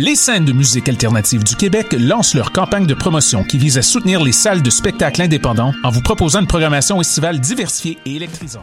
Les scènes de musique alternative du Québec lancent leur campagne de promotion qui vise à soutenir les salles de spectacle indépendants en vous proposant une programmation estivale diversifiée et électrisante.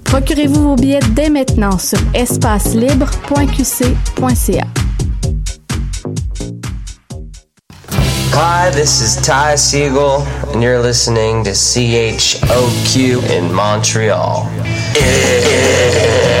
Procurez-vous vos billets dès maintenant sur espacelibre.qc.ca. Hi, this is Ty Siegel, and you're listening to CHOQ in Montreal.